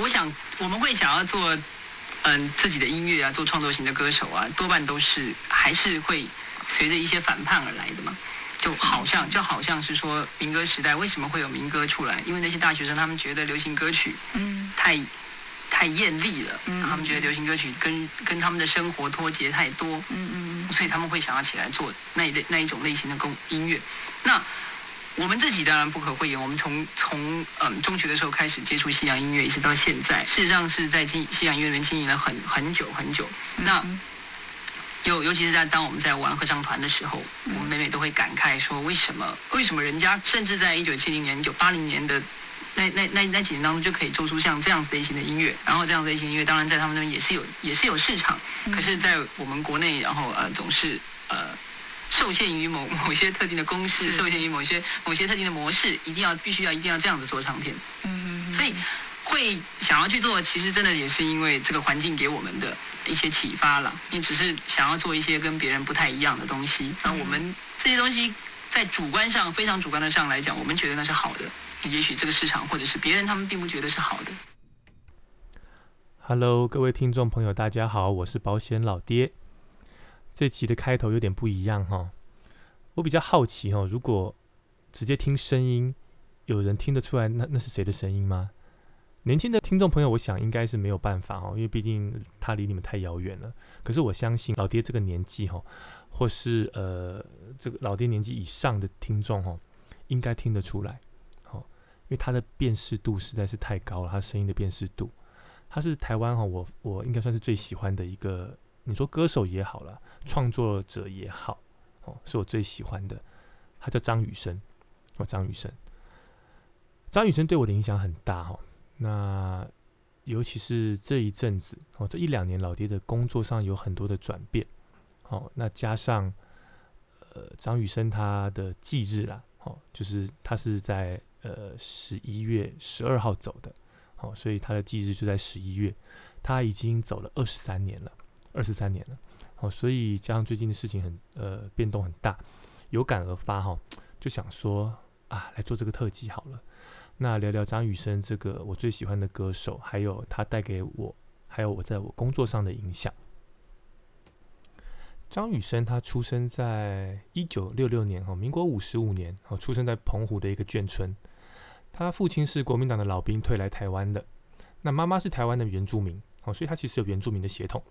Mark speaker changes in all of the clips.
Speaker 1: 我想我们会想要做嗯自己的音乐啊，做创作型的歌手啊，多半都是还是会随着一些反叛而来的嘛。就好像就好像是说民歌时代为什么会有民歌出来？因为那些大学生他们觉得流行歌曲
Speaker 2: 嗯
Speaker 1: 太太艳丽了，
Speaker 2: 嗯
Speaker 1: 他们觉得流行歌曲跟跟他们的生活脱节太多，
Speaker 2: 嗯嗯
Speaker 1: 所以他们会想要起来做那一类那一种类型的工音乐。那我们自己当然不可讳言，我们从从嗯中学的时候开始接触西洋音乐，一直到现在，事实上是在经西洋音乐里面经营了很很久很久。那尤尤其是在当我们在玩合唱团的时候，我们每每都会感慨说，为什么为什么人家甚至在一九七零年、一九八零年的那那那那几年当中就可以做出像这样子类型的音乐，然后这样子类型的音乐当然在他们那边也是有也是有市场，可是，在我们国内，然后呃总是呃受限于某某些特定的公式，受限于某些某些特定的模式，一定要必须要一定要这样子做唱片，
Speaker 2: 嗯
Speaker 1: 所以会想要去做，其实真的也是因为这个环境给我们的一些启发了。你只是想要做一些跟别人不太一样的东西，那我们这些东西在主观上非常主观的上来讲，我们觉得那是好的。也许这个市场或者是别人他们并不觉得是好的。
Speaker 3: Hello，各位听众朋友，大家好，我是保险老爹。这期的开头有点不一样哈，我比较好奇哈，如果直接听声音，有人听得出来那那是谁的声音吗？年轻的听众朋友，我想应该是没有办法哈，因为毕竟他离你们太遥远了。可是我相信老爹这个年纪哈，或是呃这个老爹年纪以上的听众哈，应该听得出来，好，因为他的辨识度实在是太高了，他声音的辨识度。他是台湾哈，我我应该算是最喜欢的一个，你说歌手也好啦，创作者也好，哦，是我最喜欢的。他叫张雨生，哦，张雨生，张雨生对我的影响很大哈。那尤其是这一阵子哦，这一两年老爹的工作上有很多的转变，哦，那加上呃张雨生他的忌日啦，哦，就是他是在呃十一月十二号走的。好、所以他的忌日就在十一月，他已经走了二十三年了，二十三年了。哦、所以加上最近的事情很呃变动很大，有感而发哈、就想说啊，来做这个特辑好了。那聊聊张雨生这个我最喜欢的歌手，还有他带给我，还有我在我工作上的影响。张雨生他出生在一九六六年哈，民国五十五年，哦，出生在澎湖的一个眷村。他父亲是国民党的老兵，退来台湾的。那妈妈是台湾的原住民，哦，所以他其实有原住民的血统。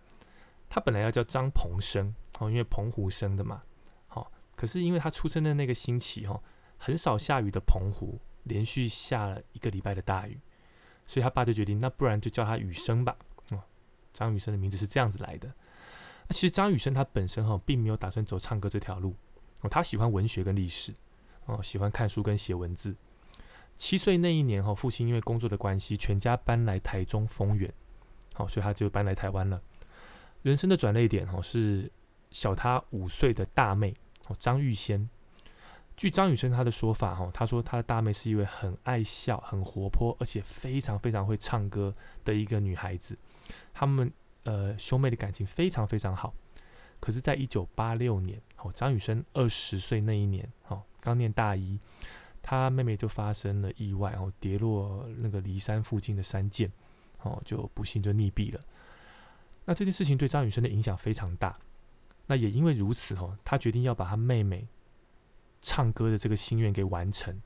Speaker 3: 他本来要叫张鹏生，哦，因为澎湖生的嘛，好、可是因为他出生的那个星期，哦，很少下雨的澎湖，连续下了一个礼拜的大雨，所以他爸就决定，那不然就叫他雨生吧。哦，张雨生的名字是这样子来的。那其实张雨生他本身哈，并没有打算走唱歌这条路，哦，他喜欢文学跟历史，哦，喜欢看书跟写文字。七岁那一年哈，父亲因为工作的关系，全家搬来台中丰原，好，所以他就搬来台湾了。人生的转捩点哈，是小他五岁的大妹哦，张玉仙。据张雨生他的说法哈，他说他的大妹是一位很爱笑、很活泼，而且非常非常会唱歌的一个女孩子。他们呃兄妹的感情非常非常好。可是，在一九八六年，哦，张雨生二十岁那一年，哦，刚念大一。他妹妹就发生了意外，哦跌落那个骊山附近的山涧，哦，就不幸就溺毙了。那这件事情对张雨生的影响非常大。那也因为如此，哦，他决定要把他妹妹唱歌的这个心愿给完成，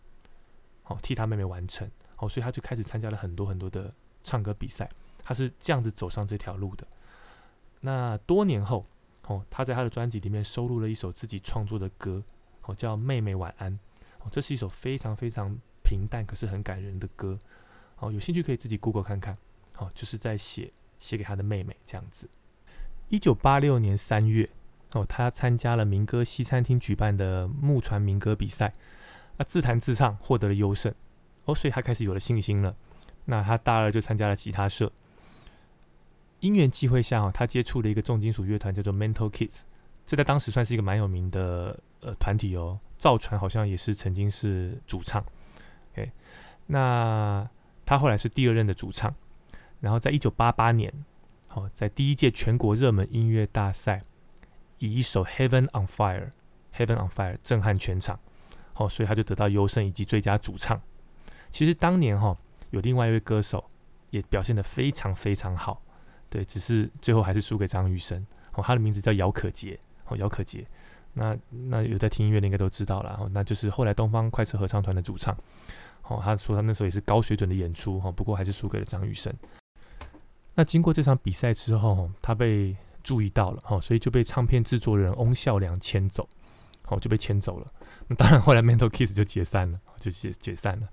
Speaker 3: 好、替他妹妹完成，好、所以他就开始参加了很多很多的唱歌比赛。他是这样子走上这条路的。那多年后，哦，他在他的专辑里面收录了一首自己创作的歌，哦，叫《妹妹晚安》。哦，这是一首非常非常平淡可是很感人的歌。哦，有兴趣可以自己 Google 看看。哦，就是在写写给他的妹妹这样子。一九八六年三月，哦，他参加了民歌西餐厅举办的木船民歌比赛，啊，自弹自唱获得了优胜。哦，所以他开始有了信心了。那他大二就参加了吉他社。因缘际会下，哦，他接触了一个重金属乐团，叫做 Mental Kids，这在当时算是一个蛮有名的呃团体哦。赵传好像也是曾经是主唱，OK，那他后来是第二任的主唱，然后在一九八八年，好、在第一届全国热门音乐大赛，以一首《Heaven on Fire》，Heaven on Fire 震撼全场，好、所以他就得到优胜以及最佳主唱。其实当年哈、有另外一位歌手也表现得非常非常好，对，只是最后还是输给张雨生。哦，他的名字叫姚可杰，哦，姚可杰。那那有在听音乐的应该都知道了，哦，那就是后来东方快车合唱团的主唱。哦，他说他那时候也是高水准的演出，哦，不过还是输给了张雨生。那经过这场比赛之后，他被注意到了，哦，所以就被唱片制作人翁孝良牵走，哦，就被牵走了。那当然后来 Mental Kiss 就解散了，就解解散了。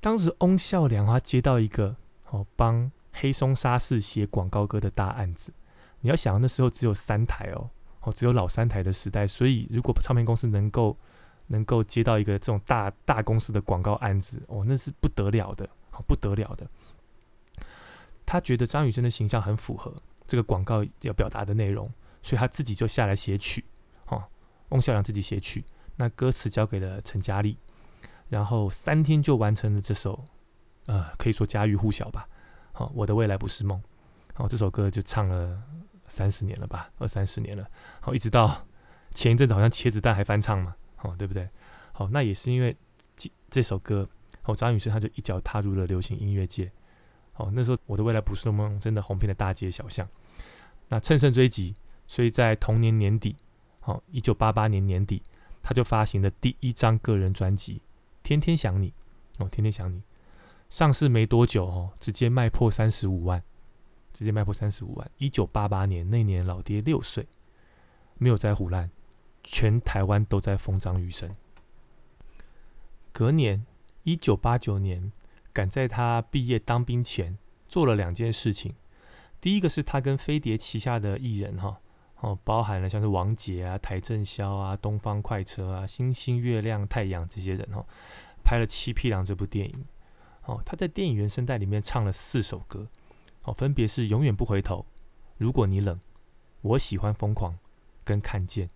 Speaker 3: 当时翁孝良他接到一个哦帮黑松沙士写广告歌的大案子，你要想那时候只有三台哦，哦只有老三台的时代，所以如果唱片公司能够能够接到一个这种大大公司的广告案子，哦那是不得了的，哦不得了的。他觉得张雨生的形象很符合这个广告要表达的内容，所以他自己就下来写曲，哦翁孝良自己写曲，那歌词交给了陈嘉丽。然后三天就完成了这首，呃，可以说家喻户晓吧。好，我的未来不是梦。好，这首歌就唱了三十年了吧，二三十年了。好，一直到前一阵子好像茄子蛋还翻唱嘛，哦，对不对？好，那也是因为这这首歌，哦，张雨生他就一脚踏入了流行音乐界。哦，那时候我的未来不是梦真的红遍了大街小巷。那乘胜追击，所以在同年年底，哦，一九八八年年底，他就发行了第一张个人专辑。天天想你哦，天天想你。上市没多久哦，直接卖破三十五万，直接卖破三十五万。一九八八年那年，老爹六岁，没有在胡乱，全台湾都在封张雨生。隔年，一九八九年，赶在他毕业当兵前，做了两件事情。第一个是他跟飞碟旗下的艺人哈。哦，包含了像是王杰啊、邰正宵啊、东方快车啊、星星、月亮、太阳这些人哦，拍了《七匹狼》这部电影。哦，他在电影原声带里面唱了四首歌，哦，分别是《永远不回头》、《如果你冷》、《我喜欢疯狂》跟《看见》。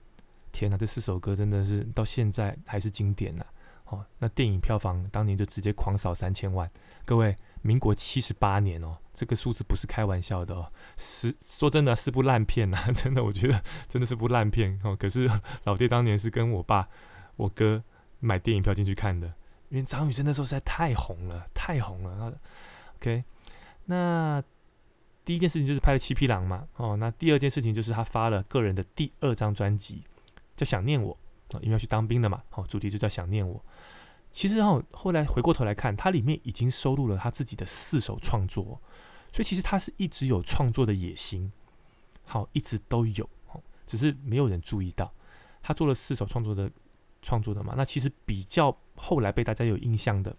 Speaker 3: 天哪，这四首歌真的是到现在还是经典呐！哦，那电影票房当年就直接狂扫三千万。各位，民国七十八年哦。这个数字不是开玩笑的哦，是说真的是部烂片呐，真的我觉得真的是部烂片哦。可是老爹当年是跟我爸、我哥买电影票进去看的，因为张雨生那时候实在太红了，太红了。OK，那第一件事情就是拍了《七匹狼》嘛，哦，那第二件事情就是他发了个人的第二张专辑，叫《想念我》，因为要去当兵的嘛，哦，主题就叫《想念我》。其实哦，后来回过头来看，它里面已经收录了他自己的四首创作。所以其实他是一直有创作的野心，好，一直都有，只是没有人注意到。他做了四首创作的创作的嘛，那其实比较后来被大家有印象的，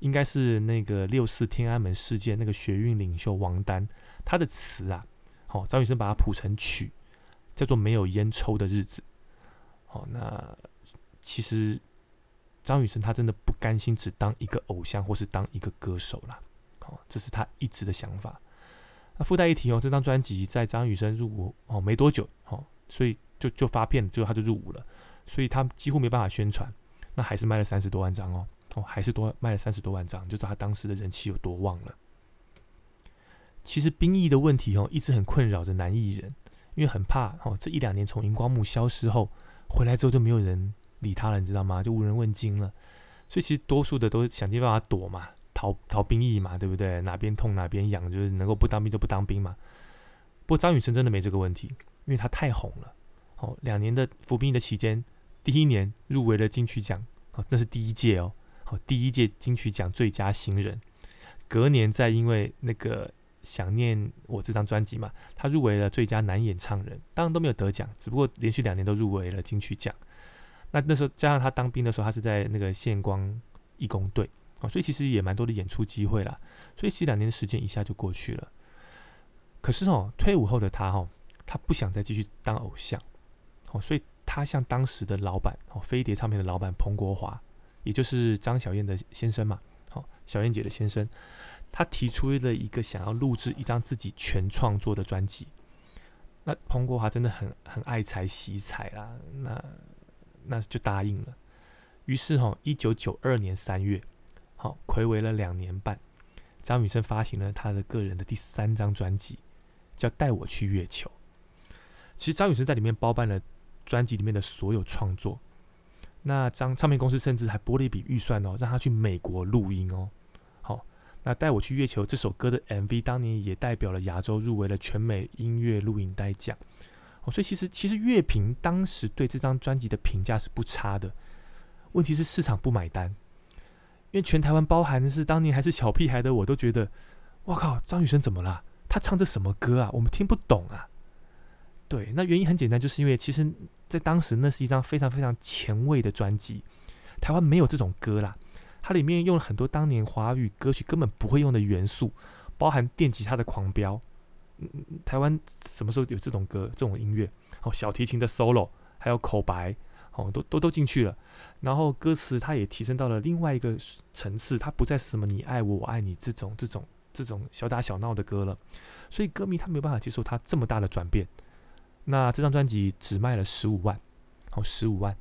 Speaker 3: 应该是那个六四天安门事件那个学运领袖王丹他的词啊，好，张雨生把它谱成曲，叫做《没有烟抽的日子》。哦，那其实张雨生他真的不甘心只当一个偶像或是当一个歌手啦。哦，这是他一直的想法。那附带一提哦，这张专辑在张雨生入伍哦没多久哦，所以就就发片，最后他就入伍了，所以他几乎没办法宣传。那还是卖了三十多万张哦，哦还是多卖了三十多万张，就知道他当时的人气有多旺了。其实兵役的问题哦，一直很困扰着男艺人，因为很怕哦，这一两年从荧光幕消失后，回来之后就没有人理他了，你知道吗？就无人问津了。所以其实多数的都想尽办法躲嘛。逃逃兵役嘛，对不对？哪边痛哪边痒，就是能够不当兵就不当兵嘛。不过张雨生真的没这个问题，因为他太红了。哦，两年的服兵役的期间，第一年入围了金曲奖，哦，那是第一届哦，好，第一届金曲奖最佳新人。隔年再因为那个想念我这张专辑嘛，他入围了最佳男演唱人，当然都没有得奖，只不过连续两年都入围了金曲奖。那那时候加上他当兵的时候，他是在那个县光义工队哦。所以其实也蛮多的演出机会啦，所以其实两年的时间一下就过去了。可是哦，退伍后的他哦，他不想再继续当偶像，哦，所以他向当时的老板哦，飞碟唱片的老板彭国华，也就是张小燕的先生嘛，好，小燕姐的先生，他提出了一个想要录制一张自己全创作的专辑。那彭国华真的很很爱才惜才啦，那那就答应了。于是哈，一九九二年三月。好，暌违了两年半，张雨生发行了他的个人的第三张专辑，叫《带我去月球》。其实张雨生在里面包办了专辑里面的所有创作。那张唱片公司甚至还拨了一笔预算哦，让他去美国录音哦。那带我去月球这首歌的 MV 当年也代表了亚洲入围了全美音乐录影带奖。哦，所以其实其实乐评当时对这张专辑的评价是不差的。问题是市场不买单，因为全台湾包含的是当年还是小屁孩的我都觉得，我靠，张雨生怎么了？他唱这什么歌啊？我们听不懂啊。对，那原因很简单，就是因为其实在当时那是一张非常非常前卫的专辑，台湾没有这种歌啦。它里面用了很多当年华语歌曲根本不会用的元素，包含电吉他的狂飙。嗯，台湾什么时候有这种歌、这种音乐？哦，小提琴的 solo，还有口白，哦，都都都进去了。然后歌词它也提升到了另外一个层次，它不再是什么你爱我，我爱你这种这种这种小打小闹的歌了。所以歌迷他没有办法接受它这么大的转变。那这张专辑只卖了十五万，哦，十五万。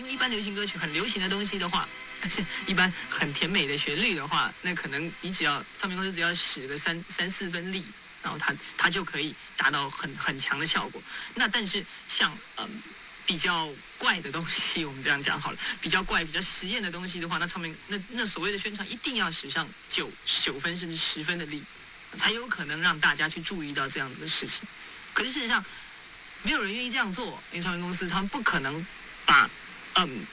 Speaker 1: 因为一般流行歌曲很流行的东西的话，是 一般很甜美的旋律的话，那可能你只要唱片公司只要使个三三四分力，然后它它就可以达到很很强的效果。那但是像嗯比较怪的东西，我们这样讲好了，比较怪、比较实验的东西的话，那唱片那那所谓的宣传一定要使上九九分甚至十分的力，才有可能让大家去注意到这样子的事情。可是事实上，没有人愿意这样做，因为唱片公司他们不可能把嗯，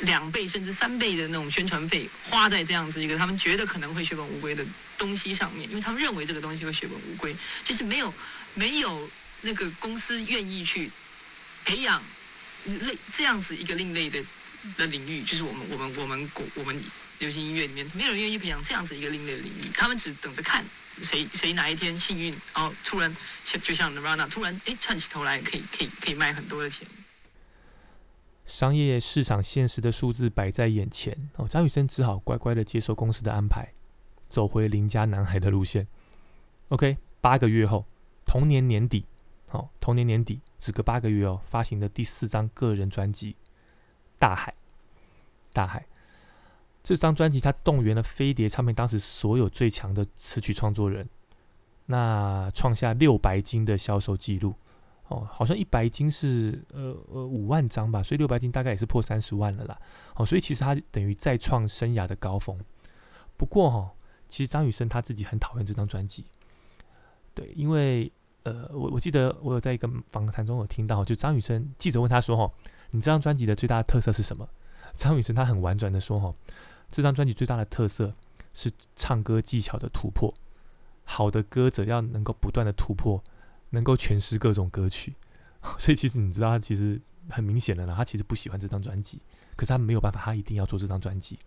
Speaker 1: 两倍甚至三倍的那种宣传费花在这样子一个他们觉得可能会血本无归的东西上面，因为他们认为这个东西会血本无归，就是没有没有那个公司愿意去培养类这样子一个另类的的领域，就是我们我们我们国我们流行音乐里面没有人愿意培养这样子一个另类的领域，他们只等着看谁谁哪一天幸运，然后突然就像 Nirvana 突然哎串起头来可以可以可以卖很多的钱。
Speaker 3: 商业市场现实的数字摆在眼前，哦，张雨生只好乖乖的接受公司的安排，走回邻家男孩的路线。OK，八个月后，同年年底，好，同年年底，只隔八个月哦，发行的第四张个人专辑《大海》。大海这张专辑，他动员了飞碟唱片当时所有最强的词曲创作人，那创下六白金的销售记录。哦，好像一百金是呃呃五万张吧，所以六百金大概也是破三十万了啦。哦，所以其实他等于再创生涯的高峰。不过哈，其实张雨生他自己很讨厌这张专辑。对，因为呃，我我记得我有在一个访谈中有听到，就张雨生记者问他说：“哈，你这张专辑的最大的特色是什么？”张雨生他很婉转的说：“哈，这张专辑最大的特色是唱歌技巧的突破。好的歌者要能够不断的突破。”能够诠释各种歌曲，所以其实你知道，他其实很明显的呢，他其实不喜欢这张专辑，可是他没有办法，他一定要做这张专辑。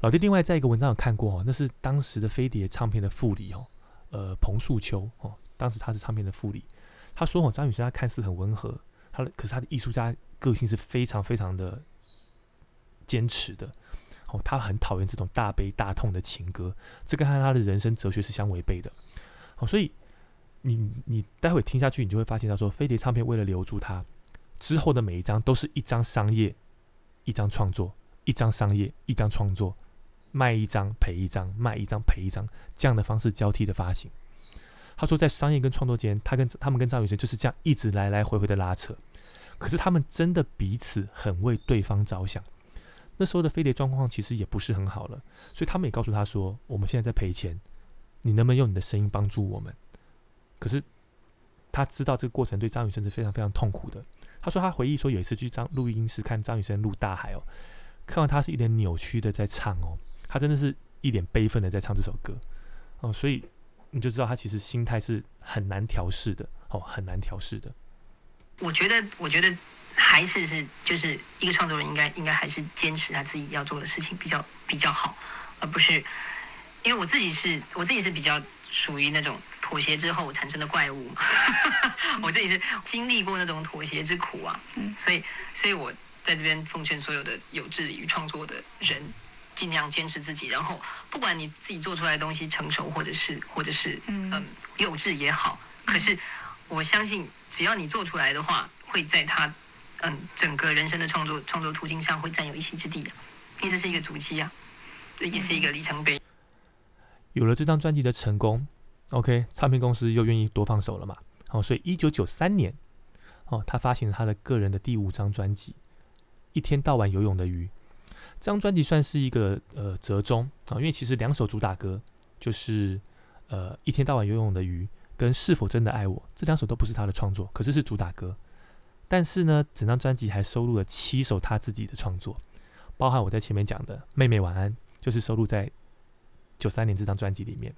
Speaker 3: 老弟，另外在一个文章有看过哦，那是当时的飞碟唱片的副理哦，呃，彭树秋哦，当时他是唱片的副理，他说哦，张雨生他看似很温和，他的可是他的艺术家个性是非常非常的坚持的哦，他很讨厌这种大悲大痛的情歌，这跟他他的人生哲学是相违背的哦，所以。你你待会听下去，你就会发现，他说飞碟唱片为了留住他，之后的每一张都是一张商业，一张创作，一张商业，一张创作，卖一张赔一张，卖一张赔一张，这样的方式交替的发行。他说，在商业跟创作间，他跟他们跟张雨生就是这样一直来来回回的拉扯。可是他们真的彼此很为对方着想。那时候的飞碟状况其实也不是很好了，所以他们也告诉他说，我们现在在赔钱，你能不能用你的声音帮助我们？可是他知道这个过程对张雨生是非常非常痛苦的。他说他回忆说有一次去张录音室看张雨生录《大海》哦，看到他是一脸扭曲的在唱哦，他真的是一脸悲愤的在唱这首歌哦，所以你就知道他其实心态是很难调试的哦，很难调试的。
Speaker 1: 我觉得，我觉得还是是就是一个创作人应该应该还是坚持他自己要做的事情比较比较好，而不是因为我自己是我自己是比较属于那种。妥协之后产生的怪物，我自己是经历过那种妥协之苦啊，所以，所以我在这边奉劝所有的有志于创作的人，尽量坚持自己，然后不管你自己做出来的东西成熟或者是或者是嗯。幼稚也好，可是我相信只要你做出来的话，会在他嗯整个人生的创作创作途径上会占有一席之地的，因为这是一个足迹啊，这也是一个里程碑。
Speaker 3: 有了这张专辑的成功。OK，唱片公司又愿意多放手了嘛？哦，所以一九九三年，哦，他发行了他的个人的第五张专辑《一天到晚游泳的鱼》。这张专辑算是一个呃折中啊，因为其实两首主打歌就是呃一天到晚游泳的鱼跟是否真的爱我这两首都不是他的创作，可是是主打歌。但是呢，整张专辑还收录了七首他自己的创作，包含我在前面讲的《妹妹晚安》，就是收录在九三年这张专辑里面。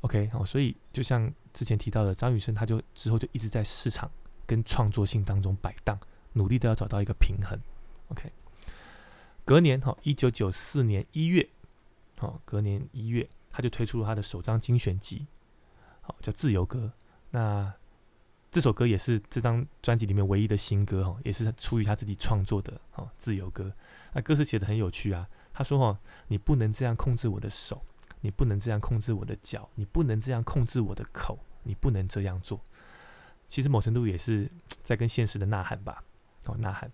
Speaker 3: OK，哦，所以就像之前提到的，张雨生他就之后就一直在市场跟创作性当中摆荡，努力的要找到一个平衡。OK。隔年，哈，一九九四年一月，好，隔年一月，他就推出了他的首张精选集，好，叫《自由歌》。那这首歌也是这张专辑里面唯一的新歌，哈，也是出于他自己创作的，哈，《自由歌》。那歌词写的很有趣啊，他说：“哈，你不能这样控制我的手，你不能这样控制我的脚，你不能这样控制我的口，你不能这样做。”其实某程度也是 在跟现实的呐喊吧，哦，呐喊。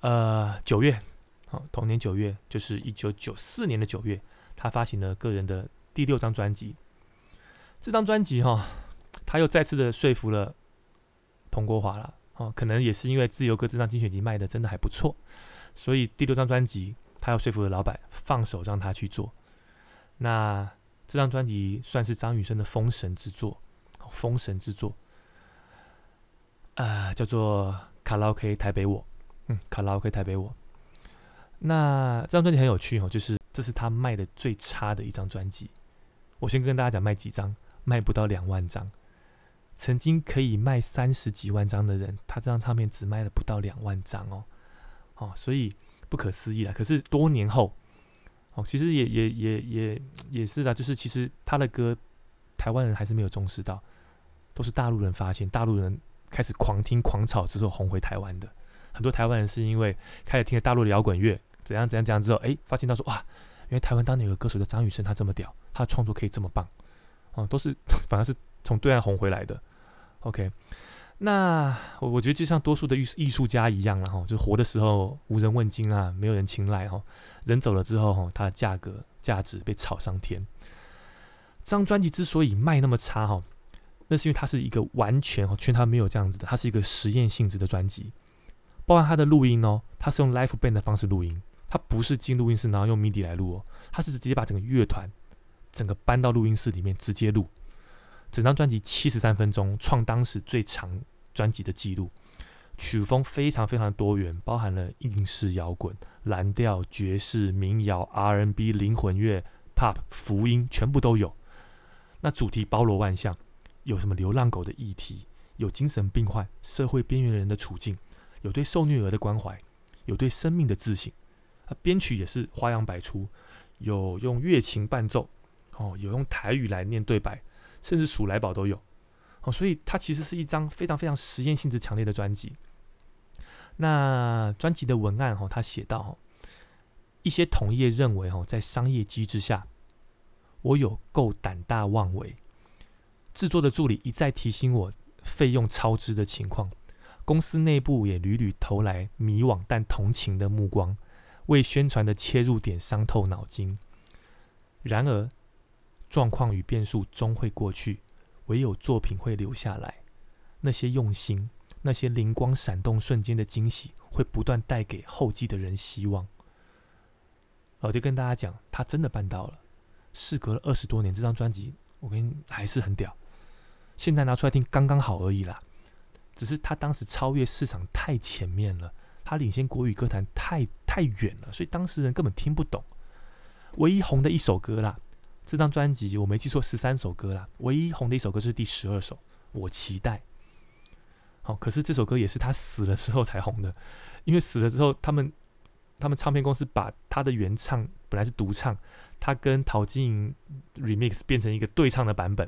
Speaker 3: 呃，九月，好，同年九月，就是一九九四年的九月，他发行了个人的第六张专辑。这张专辑哈，他又再次的说服了彭国华了，哦，可能也是因为《自由歌》这张精选集卖的真的还不错，所以第六张专辑他要说服了老板放手让他去做。那这张专辑算是张雨生的封神之作，封神之作，呃，叫做《卡拉 OK 台北我》。嗯，卡拉 OK 台北我，那这张专辑很有趣哦，就是这是他卖的最差的一张专辑。我先跟大家讲卖几张，卖不到两万张。曾经可以卖三十几万张的人，他这张唱片只卖了不到两万张哦，哦，所以不可思议了。可是多年后，哦，其实也也也也也是的，就是其实他的歌，台湾人还是没有重视到，都是大陆人发现，大陆人开始狂听狂炒之后红回台湾的。很多台湾人是因为开始听了大陆的摇滚乐，怎样怎样怎样之后，哎，发现到说哇，因为台湾当年有个歌手叫张雨生，他这么屌，他的创作可以这么棒，哦，都是 反而是从对岸红回来的。OK，那我我觉得就像多数的艺艺术家一样了哈，就活的时候无人问津啊，没有人青睐哈，人走了之后哈，它的价格价值被炒上天。这张专辑之所以卖那么差哈，那是因为它是一个完全哈，全他没有这样子的，它是一个实验性质的专辑。包含它的录音哦，它是用 live band 的方式录音，它不是进录音室然后用 MIDI 来录哦，它是直接把整个乐团整个搬到录音室里面直接录。整张专辑七十三分钟，创当时最长专辑的记录。曲风非常非常多元，包含了英式摇滚、蓝调、爵士、民谣、R&B、灵魂乐、Pop、福音，全部都有。那主题包罗万象，有什么流浪狗的议题，有精神病患、社会边缘人的处境。有对受虐儿的关怀，有对生命的自省，啊，编曲也是花样百出，有用乐琴伴奏，哦，有用台语来念对白，甚至数来宝都有，哦，所以它其实是一张非常非常实验性质强烈的专辑。那专辑的文案，哈，他写到，一些同业认为，哈，在商业机制下，我有够胆大妄为。制作的助理一再提醒我费用超支的情况。公司内部也屡屡投来迷惘但同情的目光，为宣传的切入点伤透脑筋。然而，状况与变数终会过去，唯有作品会留下来。那些用心、那些灵光闪动瞬间的惊喜，会不断带给后继的人希望。我就跟大家讲，他真的办到了。事隔了二十多年，这张专辑我跟你还是很屌。现在拿出来听，刚刚好而已啦。只是他当时超越市场太前面了，他领先国语歌坛太太远了，所以当时人根本听不懂。唯一红的一首歌啦，这张专辑我没记错十三首歌啦，唯一红的一首歌是第十二首《我期待》。好，可是这首歌也是他死了之后才红的，因为死了之后，他们他们唱片公司把他的原唱本来是独唱，他跟陶晶莹 remix 变成一个对唱的版本，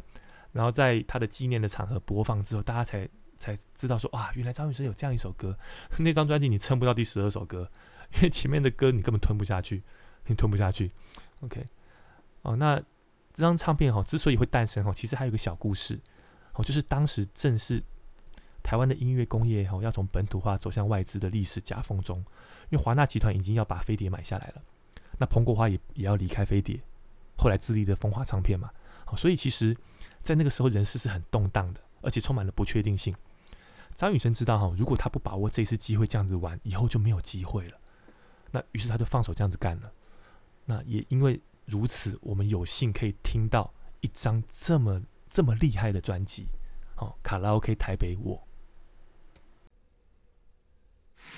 Speaker 3: 然后在他的纪念的场合播放之后，大家才。才知道说啊，原来张雨生有这样一首歌。那张专辑你撑不到第十二首歌，因为前面的歌你根本吞不下去，你吞不下去。OK，哦，那这张唱片哈之所以会诞生哈，其实还有一个小故事哦，就是当时正是台湾的音乐工业哈要从本土化走向外资的历史夹缝中，因为华纳集团已经要把飞碟买下来了，那彭国华也也要离开飞碟，后来自立的风华唱片嘛，哦，所以其实在那个时候人事是很动荡的，而且充满了不确定性。张雨生知道哈，如果他不把握这次机会这样子玩，以后就没有机会了。那于是他就放手这样子干了。那也因为如此，我们有幸可以听到一张这么这么厉害的专辑。哦，卡拉 OK 台北我。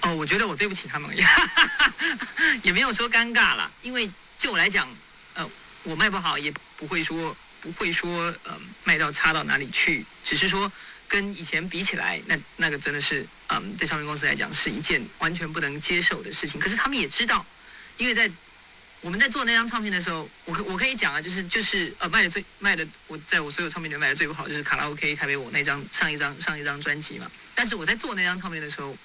Speaker 1: 哦，我觉得我对不起他们，也没有说尴尬了，因为就我来讲，呃，我卖不好也不会说不会说呃卖到差到哪里去，只是说跟以前比起来，那那个真的是嗯，在唱片公司来讲是一件完全不能接受的事情。可是他们也知道，因为在我们在做那张唱片的时候，我可我可以讲啊，就是就是呃卖的最卖的，我在我所有唱片里面卖的最不好就是卡拉 OK 台北我那张上一张上一张专辑嘛。但是我在做那张唱片的时候。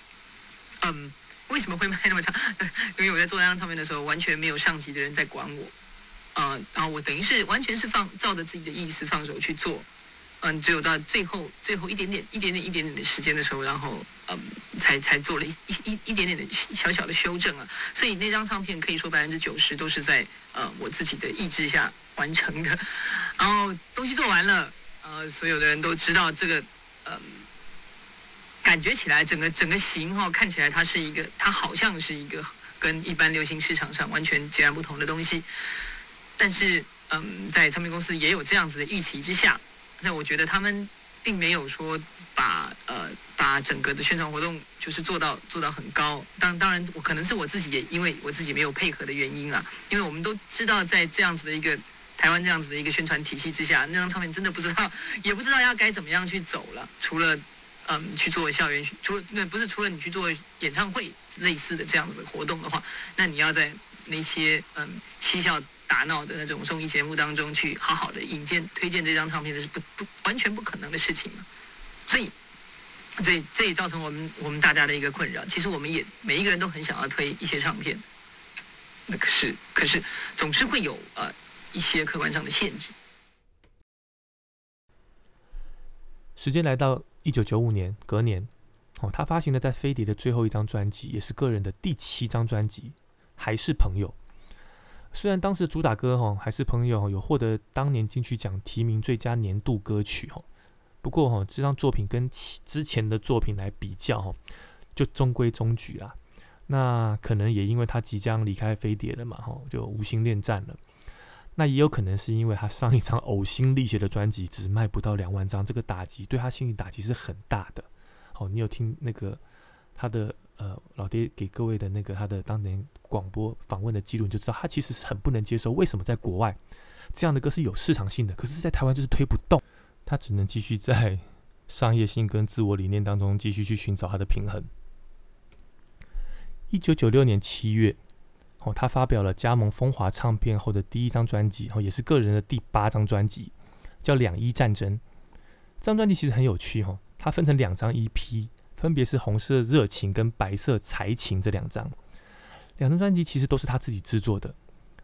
Speaker 1: 嗯，为什么会卖那么长？因为我在做那张唱片的时候，完全没有上级的人在管我，啊，然后我等于是完全是放照着自己的意思放手去做，只有到最后最后一点点一点点一点点的时间的时候，然后嗯，才才做了一一一点点的小小的修正啊。所以那张唱片可以说百分之九十都是在呃我自己的意志下完成的，然后东西做完了，呃，所有的人都知道这个，嗯。感觉起来，整个整个型号看起来，它是一个，它好像是一个跟一般流行市场上完全截然不同的东西。但是，嗯，在唱片公司也有这样子的预期之下，那我觉得他们并没有说把呃把整个的宣传活动就是做到做到很高。当当然，我可能是我自己也因为我自己没有配合的原因啊。因为我们都知道，在这样子的一个台湾这样子的一个宣传体系之下，那张唱片真的不知道，也不知道要该怎么样去走了。除了嗯，去做校园，除那不是除了你去做演唱会类似的这样子的活动的话，那你要在那些嗯嬉笑打闹的那种综艺节目当中去好好的引荐推荐这张唱片，这是不不完全不可能的事情嘛。所以，这这也造成我们我们大家的一个困扰。其实我们也每一个人都很想要推一些唱片，那可是可是总是会有呃一些客观上的限制。
Speaker 3: 时间来到。一九九五年，隔年，哦，他发行了在飞碟的最后一张专辑，也是个人的第七张专辑，还是朋友。虽然当时主打歌哈还是朋友有获得当年金曲奖提名最佳年度歌曲哈，不过哈这张作品跟之前的作品来比较哈，就中规中矩啦。那可能也因为他即将离开飞碟了嘛哈，就无心恋战了。那也有可能是因为他上一张呕心沥血的专辑只卖不到两万张，这个打击对他心理打击是很大的。哦，你有听那个他的呃老爹给各位的那个他的当年广播访问的记录，你就知道他其实是很不能接受为什么在国外这样的歌是有市场性的，可是在台湾就是推不动，他只能继续在商业性跟自我理念当中继续去寻找他的平衡。一九九六年七月。哦，他发表了加盟风华唱片后的第一张专辑，哦，也是个人的第八张专辑，叫《两伊战争》。这张专辑其实很有趣，哈，它分成两张 EP，分别是《红色热情》跟《白色才情》这两张。两张专辑其实都是他自己制作的，《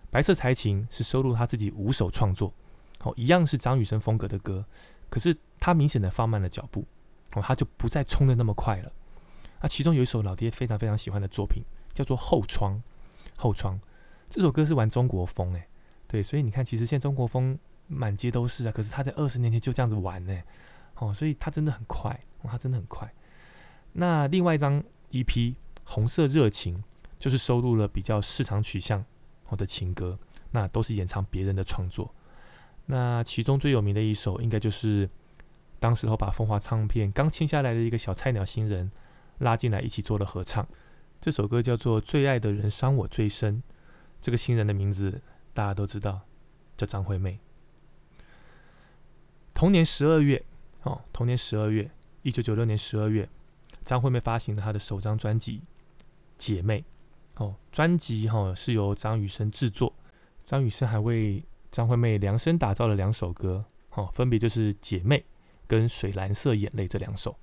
Speaker 3: 白色才情》是收录他自己五首创作，哦，一样是张雨生风格的歌，可是他明显的放慢了脚步，哦，他就不再冲的那么快了。那其中有一首老爹非常非常喜欢的作品，叫做《后窗》。后窗这首歌是玩中国风哎，对，所以你看，其实现在中国风满街都是啊。可是他在二十年前就这样子玩呢，哦，所以他真的很快，他真的很快。那另外一张 EP《红色热情》就是收录了比较市场取向好的情歌，那都是演唱别人的创作。那其中最有名的一首，应该就是当时候把风华唱片刚签下来的一个小菜鸟新人拉进来一起做了合唱。这首歌叫做《最爱的人伤我最深》，这个新人的名字大家都知道，叫张惠妹。同年十二月，哦，同年十二月，一九九六年十二月，张惠妹发行了她的首张专辑《姐妹》。哦，专辑哈是由张雨生制作，张雨生还为张惠妹量身打造了两首歌，哦，分别就是《姐妹》跟《水蓝色眼泪》这两首。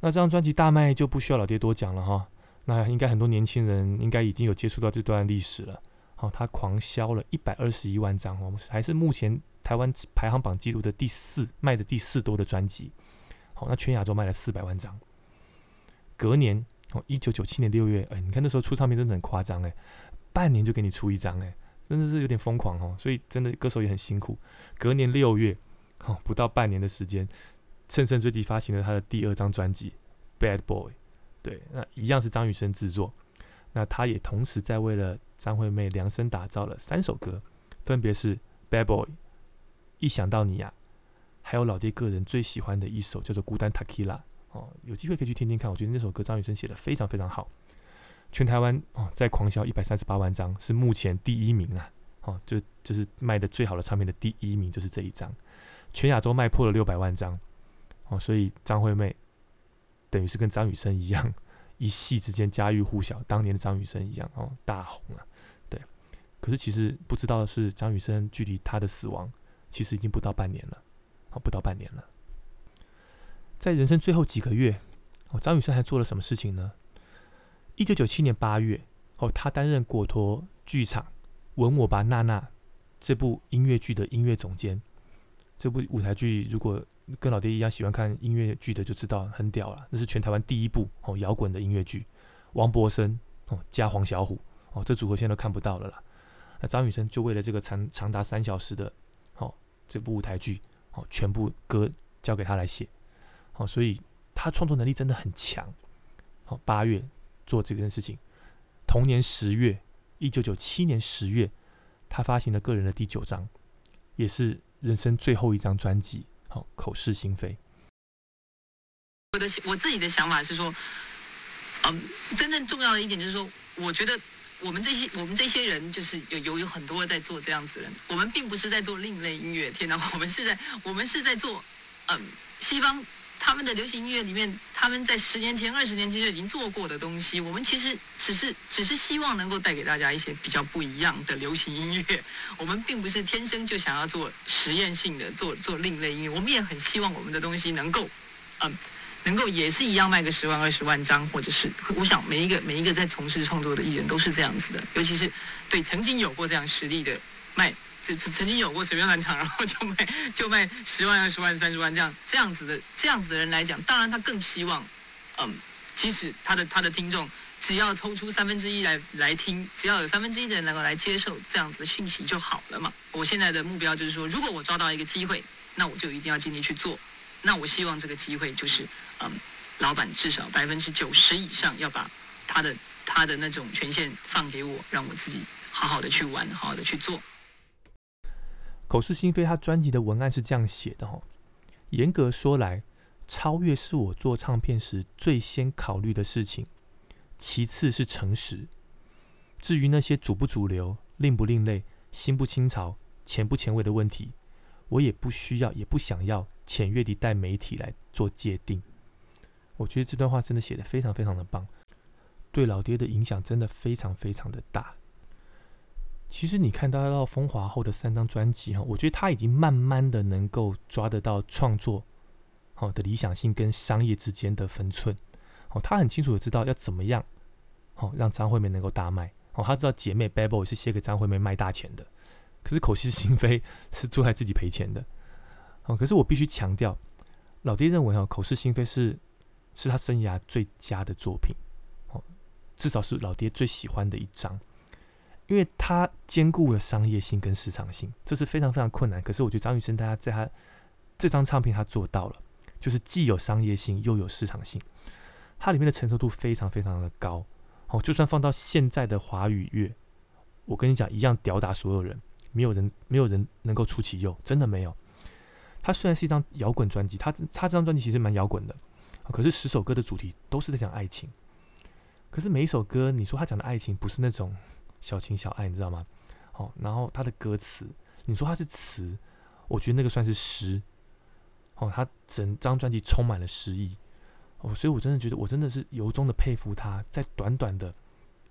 Speaker 3: 那这张专辑大卖就不需要老爹多讲了哈。那应该很多年轻人应该已经有接触到这段历史了。好，它狂销了一百二十一万张哦，还是目前台湾排行榜记录的第四卖的第四多的专辑。好，那全亚洲卖了四百万张。隔年哦，一九九七年六月，哎，你看那时候出唱片真的很夸张哎，半年就给你出一张哎，真的是有点疯狂哦。所以真的歌手也很辛苦。隔年六月，哦，不到半年的时间，乘胜追击发行了他的第二张专辑《Bad Boy》。对，那一样是张雨生制作。那他也同时在为了张惠妹量身打造了三首歌，分别是《Bad Boy》、一想到你呀，还有老爹个人最喜欢的一首叫做《孤单 Takila》哦，有机会可以去听听看，我觉得那首歌张雨生写的非常非常好。全台湾哦，在狂销一百三十八万张，是目前第一名啊！哦，就就是卖的最好的唱片的第一名就是这一张，全亚洲卖破了六百万张哦，所以张惠妹等于是跟张雨生一样，一夕之间家喻户晓，当年的张雨生一样哦，大红了。对，可是其实不知道的是，张雨生距离他的死亡其实已经不到半年了，哦，不到半年了。在人生最后几个月，哦，张雨生还做了什么事情呢？一九九七年八月，哦，他担任果陀剧场《吻我吧，娜娜》这部音乐剧的音乐总监。这部舞台剧，如果跟老爹一样喜欢看音乐剧的，就知道很屌了。那是全台湾第一部哦摇滚的音乐剧，王博生哦加黄小琥哦，这组合现在都看不到了啦。那张雨生就为了这个长长达三小时的哦这部舞台剧哦，全部歌交给他来写哦，所以他创作能力真的很强。好，八月。做这件事情，同年十月，一九九七年十月，他发行了个人的第九张，也是人生最后一张专辑。好，口是心非。
Speaker 1: 我的我自己的想法是说，嗯，真正重要的一点就是说，我觉得我们这些我们这些人，就是有有有很多在做这样子的人，我们并不是在做另类音乐，天哪，我们是在我们是在做，嗯，西方。他们的流行音乐里面，他们在十年前、二十年前就已经做过的东西，我们其实只是只是希望能够带给大家一些比较不一样的流行音乐。我们并不是天生就想要做实验性的、做做另类音乐。我们也很希望我们的东西能够，嗯，能够也是一样卖个十万、二十万张，或者是我想每一个每一个在从事创作的艺人都是这样子的，尤其是对曾经有过这样实力的卖。就曾经有过随便乱唱，然后就卖就卖十万、二十万、三十万这样这样子的这样子的人来讲，当然他更希望，嗯，其实他的他的听众只要抽出三分之一来来听，只要有三分之一的人能够来接受这样子的讯息就好了嘛。我现在的目标就是说，如果我抓到一个机会，那我就一定要尽力去做。那我希望这个机会就是，嗯，老板至少百分之九十以上要把他的他的那种权限放给我，让我自己好好的去玩，好好的去做。
Speaker 3: 口是心非，他专辑的文案是这样写的哈。严格说来，超越是我做唱片时最先考虑的事情，其次是诚实。至于那些主不主流、另不另类、新不新潮、前不前卫的问题，我也不需要，也不想要浅月底带媒体来做界定。我觉得这段话真的写的非常非常的棒，对老爹的影响真的非常非常的大。其实你看到到风华后的三张专辑哈，我觉得他已经慢慢的能够抓得到创作好的理想性跟商业之间的分寸，哦，他很清楚的知道要怎么样，哦，让张惠妹能够大卖，哦，他知道姐妹 Bad Boy 是写给张惠妹卖大钱的，可是口是心非是做在自己赔钱的，哦，可是我必须强调，老爹认为哈，口是心非是是他生涯最佳的作品，哦，至少是老爹最喜欢的一张。因为它兼顾了商业性跟市场性，这是非常非常困难。可是我觉得张雨生大家在他这张唱片他做到了，就是既有商业性又有市场性，它里面的承受度非常非常的高。哦，就算放到现在的华语乐，我跟你讲一样吊打所有人，没有人没有人能够出其右，真的没有。它虽然是一张摇滚专辑，它它这张专辑其实蛮摇滚的，可是十首歌的主题都是在讲爱情。可是每一首歌，你说他讲的爱情不是那种。小情小爱，你知道吗？好，然后他的歌词，你说他是词，我觉得那个算是诗。哦，他整张专辑充满了诗意。哦，所以我真的觉得，我真的是由衷的佩服他，在短短的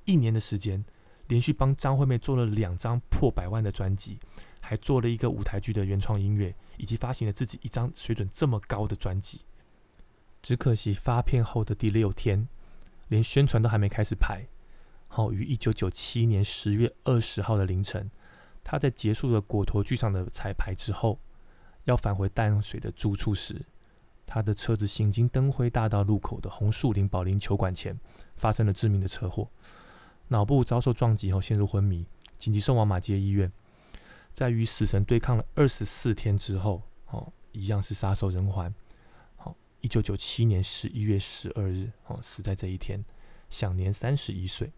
Speaker 3: 一年的时间，连续帮张惠妹做了两张破百万的专辑，还做了一个舞台剧的原创音乐，以及发行了自己一张水准这么高的专辑。只可惜发片后的第六天，连宣传都还没开始排。好，于一九九七年十月二十号的凌晨，他在结束了果陀剧场的彩排之后，要返回淡水的住处时，他的车子行经灯辉大道路口的红树林保龄球馆前，发生了致命的车祸，脑部遭受撞击后陷入昏迷，紧急送往马街医院。在与死神对抗了二十四天之后，哦，一样是撒手人寰。好，一九九七年十一月十二日，哦，死在这一天，享年三十一岁。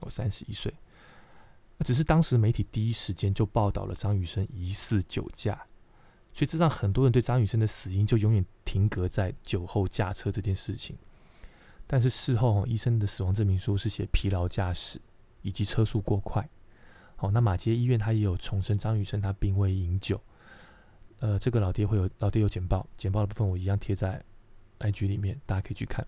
Speaker 3: 我，三十一岁。只是当时媒体第一时间就报道了张雨生疑似酒驾，所以这让很多人对张雨生的死因就永远停格在酒后驾车这件事情。但是事后，医生的死亡证明书是写疲劳驾驶以及车速过快。好，那马街医院他也有重申张雨生他并未饮酒。呃，这个老爹会有老爹有简报，简报的部分我一样贴在 IG 里面，大家可以去看。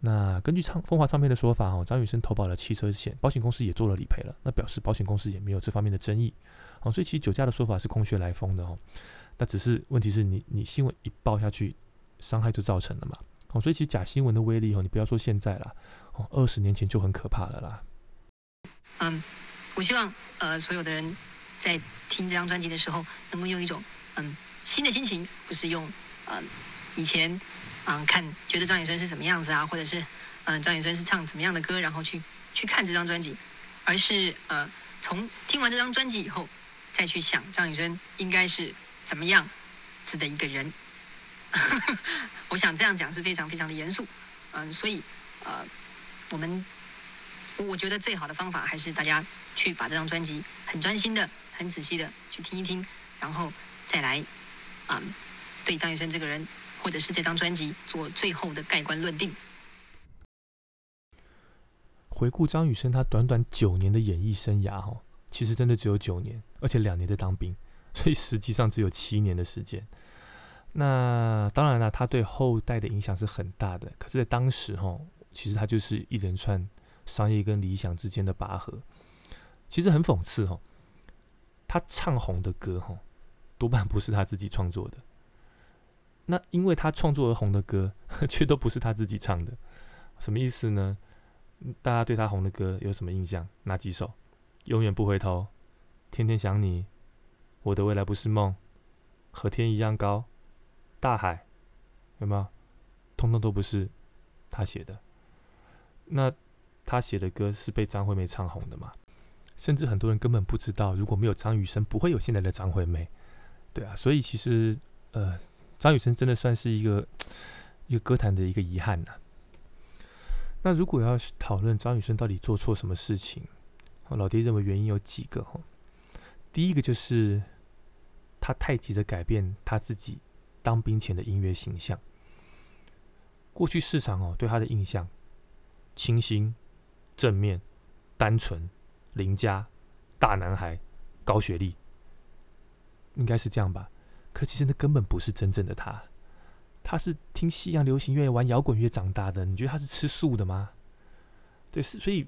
Speaker 3: 那根据唱风华唱片的说法，哈，张雨生投保了汽车险，保险公司也做了理赔了，那表示保险公司也没有这方面的争议。哦，所以其实酒驾的说法是空穴来风的哦。那只是问题是你你新闻一报下去，伤害就造成了嘛。哦，所以其实假新闻的威力哦，你不要说现在啦，哦，二十年前就很可怕了啦。
Speaker 1: 嗯，我希望呃所有的人在听这张专辑的时候，能够用一种嗯新的心情，不是用嗯以前嗯看觉得张雨生是什么样子啊，或者是嗯张雨生是唱怎么样的歌，然后去去看这张专辑，而是呃从听完这张专辑以后，再去想张雨生应该是怎么样子的一个人。我想这样讲是非常非常的严肃，嗯，所以呃，我们我觉得最好的方法还是大家去把这张专辑很专心的、很仔细的去听一听，然后再来啊，对张雨生这个人或者是这张专辑做最后的盖棺论定。
Speaker 3: 回顾张雨生他短短九年的演艺生涯，哈，其实真的只有九年，而且两年在当兵，所以实际上只有七年的时间。那当然了，他对后代的影响是很大的。可是，在当时，哈，其实他就是一连串商业跟理想之间的拔河，其实很讽刺，哈。他唱红的歌，哈，多半不是他自己创作的。那因为他创作而红的歌，却都不是他自己唱的，什么意思呢？大家对他红的歌有什么印象？哪几首？永远不回头，天天想你，我的未来不是梦，和天一样高。大海有没有？通通都不是他写的。那他写的歌是被张惠妹唱红的嘛？甚至很多人根本不知道，如果没有张雨生，不会有现在的张惠妹。对啊，所以其实呃，张雨生真的算是一个一个歌坛的一个遗憾呐。那如果要讨论张雨生到底做错什么事情，老爹认为原因有几个哈。第一个就是他太急着改变他自己。当兵前的音乐形象，过去市场哦对他的印象，清新、正面、单纯、邻家、大男孩、高学历，应该是这样吧？可其实那根本不是真正的他，他是听西洋流行乐、玩摇滚乐长大的。你觉得他是吃素的吗？对，是，所以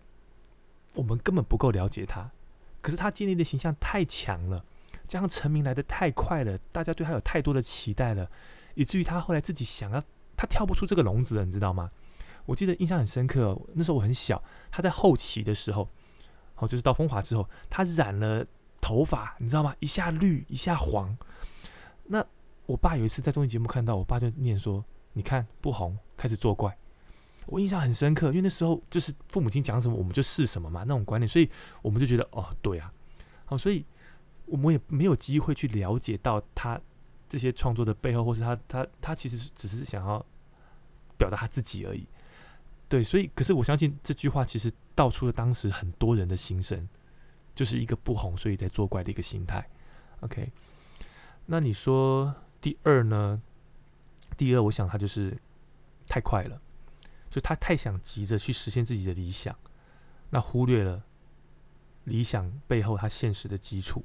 Speaker 3: 我们根本不够了解他。可是他建立的形象太强了。加上成名来的太快了，大家对他有太多的期待了，以至于他后来自己想要，他跳不出这个笼子了，你知道吗？我记得印象很深刻，那时候我很小，他在后期的时候，哦，就是到风华之后，他染了头发，你知道吗？一下绿，一下黄。那我爸有一次在综艺节目看到，我爸就念说：“你看不红，开始作怪。”我印象很深刻，因为那时候就是父母亲讲什么，我们就是什么嘛，那种观念，所以我们就觉得哦，对啊，好，所以。我们也没有机会去了解到他这些创作的背后，或是他他他其实只是想要表达他自己而已。对，所以可是我相信这句话其实道出了当时很多人的心声，就是一个不红所以在作怪的一个心态。OK，那你说第二呢？第二，我想他就是太快了，就他太想急着去实现自己的理想，那忽略了理想背后他现实的基础。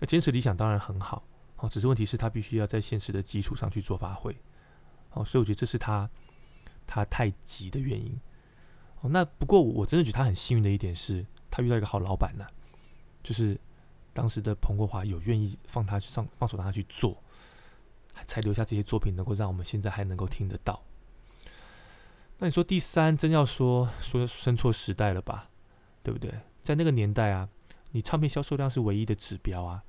Speaker 3: 那坚持理想当然很好，哦，只是问题是他必须要在现实的基础上去做发挥，哦，所以我觉得这是他他太急的原因。哦，那不过我真的觉得他很幸运的一点是，他遇到一个好老板呢，就是当时的彭国华有愿意放他去上放手让他去做，才留下这些作品能够让我们现在还能够听得到。那你说第三，真要说说生错时代了吧，对不对？在那个年代啊。你唱片销售量是唯一的指标啊，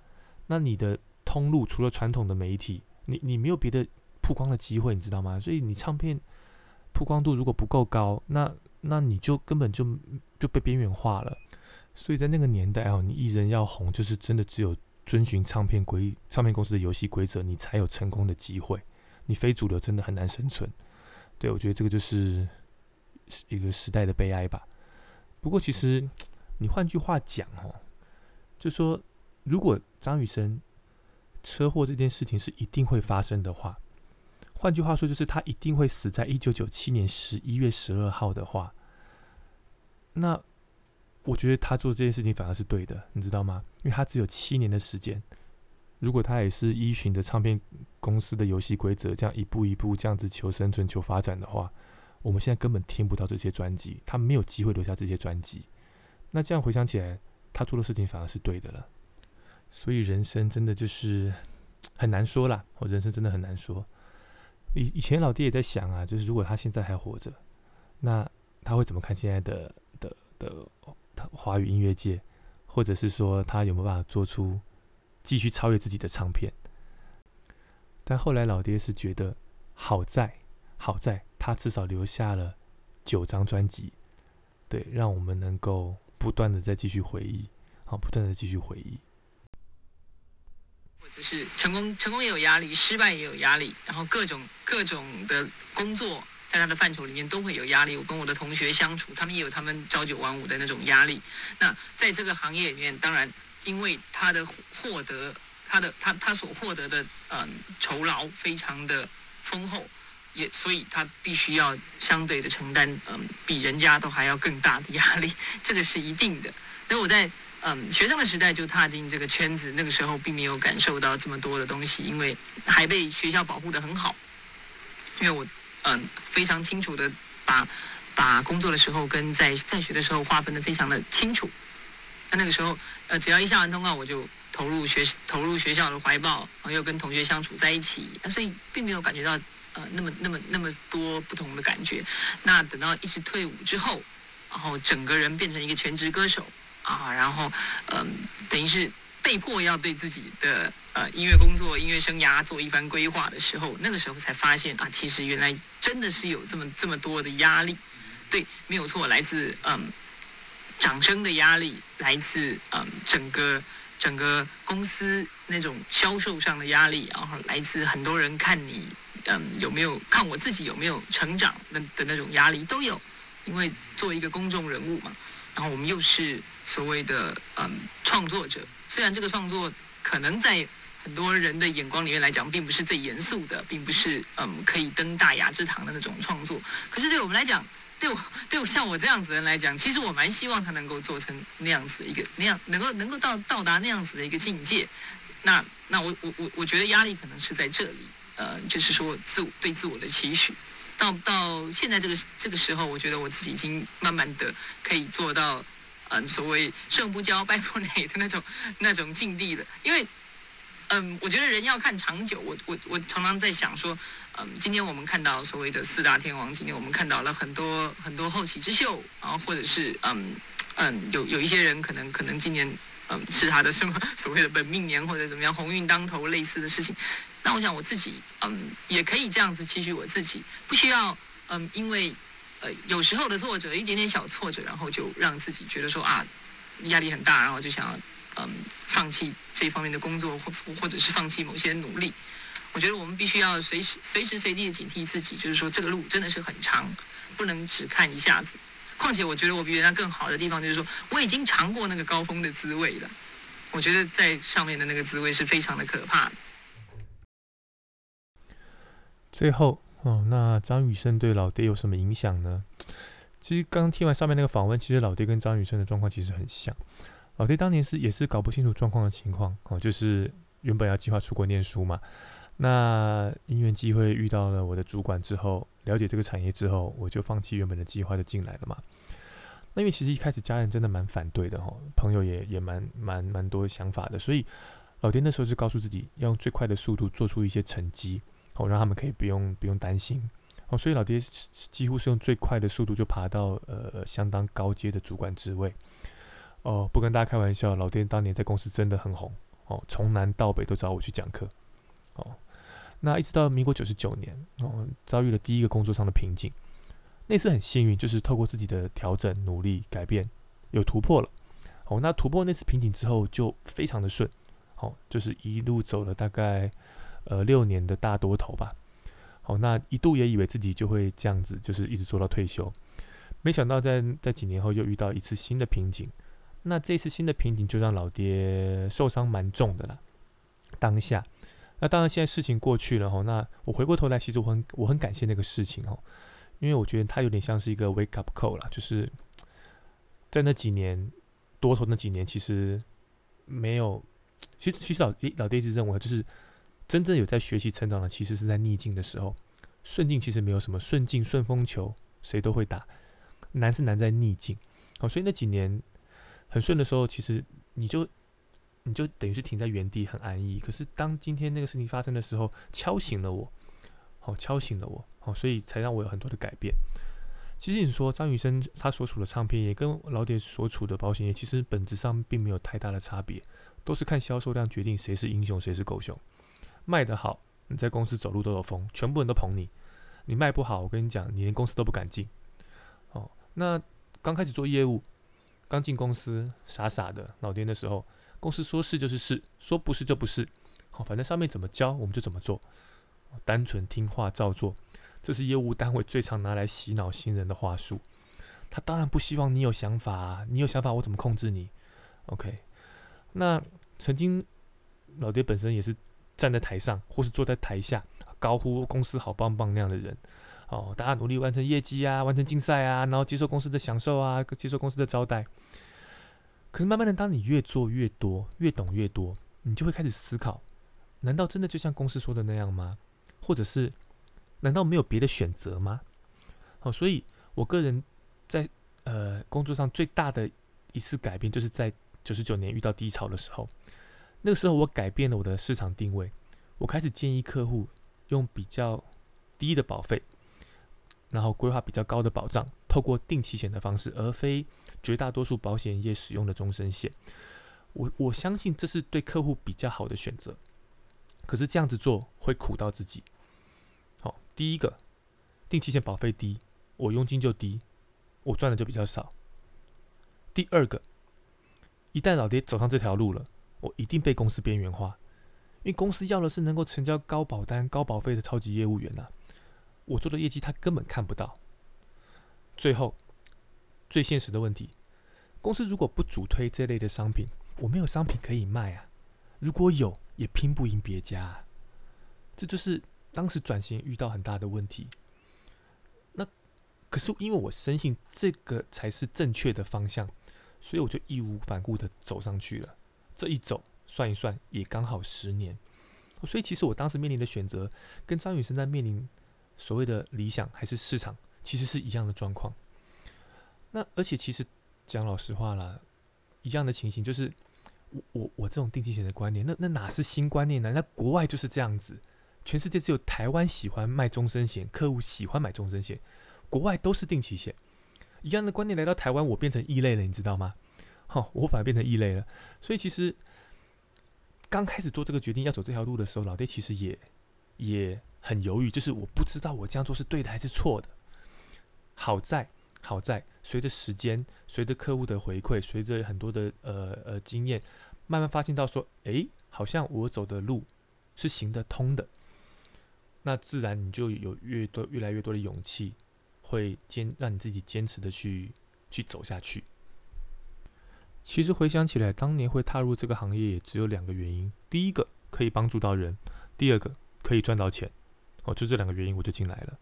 Speaker 3: 那你的通路除了传统的媒体，你你没有别的曝光的机会，你知道吗？所以你唱片曝光度如果不够高，那那你就根本就就被边缘化了。所以在那个年代啊，你艺人要红，就是真的只有遵循唱片规唱片公司的游戏规则，你才有成功的机会。你非主流真的很难生存。对我觉得这个就是一个时代的悲哀吧。不过其实你换句话讲哦，就说如果张雨生车祸这件事情是一定会发生的话，换句话说就是他一定会死在一九九七年十一月十二号的话，那我觉得他做这件事情反而是对的，你知道吗？因为他只有七年的时间。如果他也是依循着唱片公司的游戏规则，这样一步一步这样子求生存、求发展的话，我们现在根本听不到这些专辑，他没有机会留下这些专辑。那这样回想起来，他做的事情反而是对的了。所以人生真的就是 很难说啦，我人生真的很难说。以以前老爹也在想啊，就是如果他现在还活着，那他会怎么看现在的的的华语音乐界，或者是说他有没有办法做出？继续超越自己的唱片，但后来老爹是觉得好在好在他至少留下了九张专辑，对，让我们能够不断的再继续回忆，好，不断的继续回忆。
Speaker 1: 或者是成功，成功也有压力，失败也有压力，然后各种各种的工作在他的范畴里面都会有压力。我跟我的同学相处，他们也有他们朝九晚五的那种压力。那在这个行业里面，当然。因为他的获得，他的他他所获得的嗯酬劳非常的丰厚，也所以他必须要相对的承担嗯比人家都还要更大的压力，这个是一定的。所以我在嗯学生的时代就踏进这个圈子，那个时候并没有感受到这么多的东西，因为还被学校保护的很好。因为我嗯非常清楚的把把工作的时候跟在在学的时候划分的非常的清楚。那那个时候，呃，只要一下完通告，我就投入学投入学校的怀抱，然后又跟同学相处在一起，那所以并没有感觉到呃那么那么那么多不同的感觉。那等到一直退伍之后，然后整个人变成一个全职歌手啊，然后嗯，等于是被迫要对自己的呃音乐工作、音乐生涯做一番规划的时候，那个时候才发现啊，其实原来真的是有这么这么多的压力。对，没有错，来自嗯。掌声的压力来自嗯整个整个公司那种销售上的压力，然后来自很多人看你嗯有没有看我自己有没有成长的的那种压力都有，因为作为一个公众人物嘛，然后我们又是所谓的嗯创作者，虽然这个创作可能在很多人的眼光里面来讲并不是最严肃的，并不是嗯可以登大雅之堂的那种创作，可是对我们来讲。对我对我像我这样子的人来讲，其实我蛮希望他能够做成那样子一个那样能够能够到到达那样子的一个境界。那那我我我我觉得压力可能是在这里，呃，就是说自我对自我的期许。到到现在这个这个时候，我觉得我自己已经慢慢的可以做到，嗯，所谓胜不骄败不馁的那种那种境地了。因为，嗯，我觉得人要看长久。我我我常常在想说。嗯，今天我们看到所谓的四大天王，今天我们看到了很多很多后起之秀，然后或者是嗯嗯，有有一些人可能可能今年嗯是他的什么所谓的本命年或者怎么样鸿运当头类似的事情。那我想我自己嗯也可以这样子期许我自己，不需要嗯因为呃有时候的挫折，一点点小挫折，然后就让自己觉得说啊压力很大，然后就想要嗯放弃这方面的工作或或者是放弃某些努力。我觉得我们必须要随时随时随地的警惕自己，就是说这个路真的是很长，不能只看一下子。况且我觉得我比人家更好的地方就是说，我已经尝过那个高峰的滋味了。我觉得在上面的那个滋味是非常的可怕的。
Speaker 3: 最后哦，那张雨生对老爹有什么影响呢？其实刚听完上面那个访问，其实老爹跟张雨生的状况其实很像。老爹当年是也是搞不清楚状况的情况哦，就是原本要计划出国念书嘛。那因缘机会遇到了我的主管之后，了解这个产业之后，我就放弃原本的计划就进来了嘛。那因为其实一开始家人真的蛮反对的哈，朋友也也蛮蛮蛮多想法的，所以老爹那时候就告诉自己要用最快的速度做出一些成绩，哦，让他们可以不用不用担心哦。所以老爹几乎是用最快的速度就爬到呃相当高阶的主管职位。哦，不跟大家开玩笑，老爹当年在公司真的很红哦，从南到北都找我去讲课哦。那一直到民国九十九年，哦，遭遇了第一个工作上的瓶颈。那次很幸运，就是透过自己的调整、努力、改变，有突破了。哦，那突破那次瓶颈之后，就非常的顺。哦，就是一路走了大概呃六年的大多头吧。好，那一度也以为自己就会这样子，就是一直做到退休。没想到在在几年后又遇到一次新的瓶颈，那这次新的瓶颈就让老爹受伤蛮重的啦。当下，那当然现在事情过去了哈，那我回过头来，其实我很我很感谢那个事情哦，因为我觉得它有点像是一个 wake up call 啦，就是在那几年多头那几年，其实没有，其实其实老老爹一直认为，就是真正有在学习成长的，其实是在逆境的时候，顺境其实没有什么，顺境顺风球谁都会打。难是难在逆境，好，所以那几年很顺的时候，其实你就你就等于是停在原地很安逸。可是当今天那个事情发生的时候，敲醒了我，好，敲醒了我，好，所以才让我有很多的改变。其实你说张雨生他所处的唱片业跟老爹所处的保险业，其实本质上并没有太大的差别，都是看销售量决定谁是英雄谁是狗熊。卖得好，你在公司走路都有风，全部人都捧你；你卖不好，我跟你讲，你连公司都不敢进。哦那刚开始做业务，刚进公司，傻傻的老爹的时候，公司说是就是是，说不是就不是，好，反正上面怎么教我们就怎么做，单纯听话照做，这是业务单位最常拿来洗脑新人的话术。他当然不希望你有想法，你有想法我怎么控制你？OK，那曾经老爹本身也是站在台上或是坐在台下高呼公司好棒棒那样的人。哦，大家努力完成业绩啊，完成竞赛啊，然后接受公司的享受啊，接受公司的招待。可是慢慢的，当你越做越多，越懂越多，你就会开始思考：难道真的就像公司说的那样吗？或者是难道没有别的选择吗？好，所以我个人在呃工作上最大的一次改变，就是在九十九年遇到低潮的时候。那个时候，我改变了我的市场定位，我开始建议客户用比较低的保费。然后规划比较高的保障，透过定期险的方式，而非绝大多数保险业使用的终身险。我我相信这是对客户比较好的选择。可是这样子做会苦到自己。好，第一个，定期险保费低，我佣金就低，我赚的就比较少。第二个，一旦老爹走上这条路了，我一定被公司边缘化，因为公司要的是能够成交高保单、高保费的超级业务员呐。我做的业绩他根本看不到。最后，最现实的问题，公司如果不主推这类的商品，我没有商品可以卖啊。如果有，也拼不赢别家。这就是当时转型遇到很大的问题。那可是因为我深信这个才是正确的方向，所以我就义无反顾的走上去了。这一走，算一算也刚好十年。所以其实我当时面临的选择，跟张雨生在面临。所谓的理想还是市场，其实是一样的状况。那而且其实讲老实话啦，一样的情形就是我我我这种定期险的观念，那那哪是新观念呢？那国外就是这样子，全世界只有台湾喜欢卖终身险，客户喜欢买终身险，国外都是定期险。一样的观念来到台湾，我变成异类了，你知道吗？好，我反而变成异类了。所以其实刚开始做这个决定要走这条路的时候，老爹其实也也。很犹豫，就是我不知道我这样做是对的还是错的。好在，好在，随着时间，随着客户的回馈，随着很多的呃呃经验，慢慢发现到说，哎，好像我走的路是行得通的。那自然你就有越多越来越多的勇气，会坚让你自己坚持的去去走下去。其实回想起来，当年会踏入这个行业也只有两个原因：第一个可以帮助到人，第二个可以赚到钱。哦，就这两个原因我就进来了。